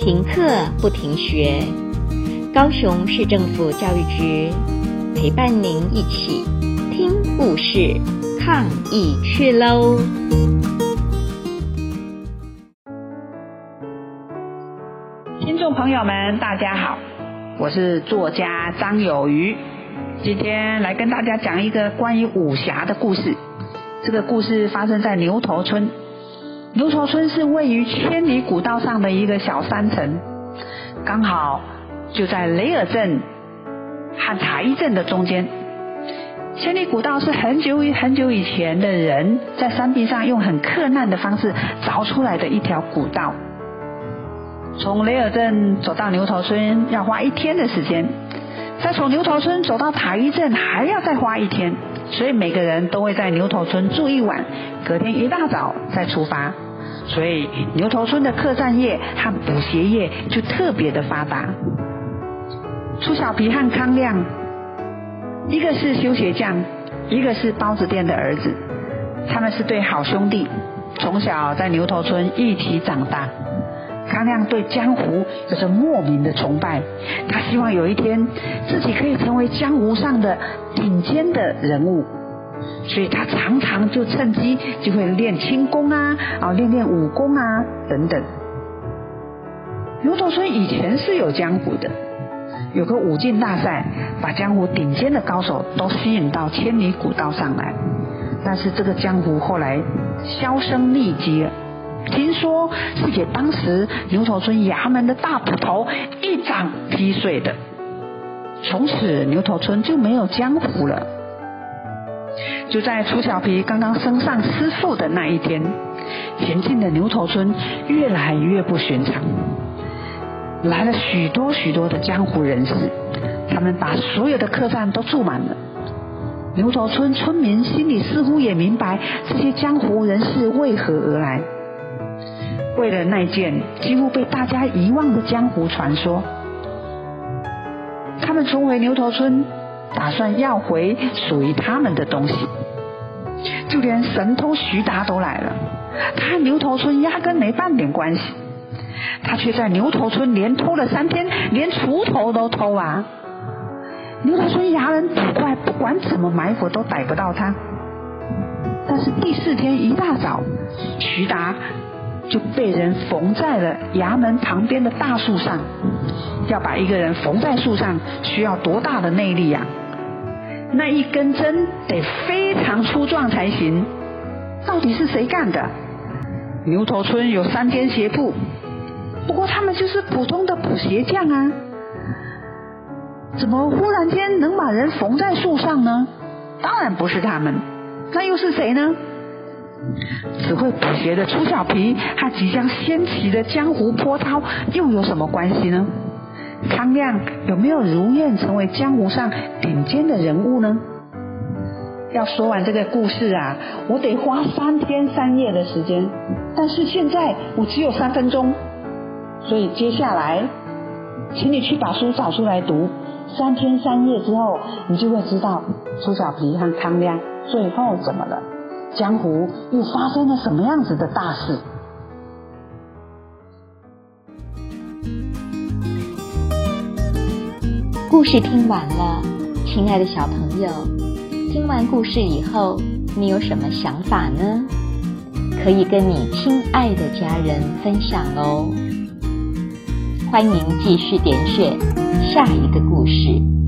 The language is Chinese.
停课不停学，高雄市政府教育局陪伴您一起听故事、抗疫去喽！听众朋友们，大家好，我是作家张有余，今天来跟大家讲一个关于武侠的故事。这个故事发生在牛头村。牛头村是位于千里古道上的一个小山城，刚好就在雷尔镇和塔伊镇的中间。千里古道是很久很久以前的人在山壁上用很克难的方式凿出来的一条古道。从雷尔镇走到牛头村要花一天的时间，再从牛头村走到塔伊镇还要再花一天。所以每个人都会在牛头村住一晚，隔天一大早再出发。所以牛头村的客栈业和补鞋业就特别的发达。初小皮和康亮，一个是修鞋匠，一个是包子店的儿子，他们是对好兄弟，从小在牛头村一起长大。康亮对江湖有着莫名的崇拜，他希望有一天自己可以成为江湖上的顶尖的人物，所以他常常就趁机就会练轻功啊，啊练练武功啊等等。牛头村以前是有江湖的，有个武进大赛，把江湖顶尖的高手都吸引到千里古道上来，但是这个江湖后来销声匿迹了。听说是给当时牛头村衙门的大捕头一掌劈碎的，从此牛头村就没有江湖了。就在楚小皮刚刚升上师傅的那一天，前进的牛头村越来越不寻常，来了许多许多的江湖人士，他们把所有的客栈都住满了。牛头村村民心里似乎也明白这些江湖人士为何而来。为了那件几乎被大家遗忘的江湖传说，他们重回牛头村，打算要回属于他们的东西。就连神偷徐达都来了，他和牛头村压根没半点关系，他却在牛头村连偷了三天，连锄头都偷啊！牛头村衙门捕快不管怎么埋伏都逮不到他，但是第四天一大早，徐达。就被人缝在了衙门旁边的大树上。要把一个人缝在树上，需要多大的内力呀？那一根针得非常粗壮才行。到底是谁干的？牛头村有三间鞋铺，不过他们就是普通的补鞋匠啊。怎么忽然间能把人缝在树上呢？当然不是他们，那又是谁呢？只会补鞋的楚小皮和即将掀起的江湖波涛又有什么关系呢？康亮有没有如愿成为江湖上顶尖的人物呢？要说完这个故事啊，我得花三天三夜的时间，但是现在我只有三分钟，所以接下来，请你去把书找出来读。三天三夜之后，你就会知道楚小皮和康亮最后怎么了。江湖又发生了什么样子的大事？故事听完了，亲爱的小朋友，听完故事以后，你有什么想法呢？可以跟你亲爱的家人分享哦。欢迎继续点选下一个故事。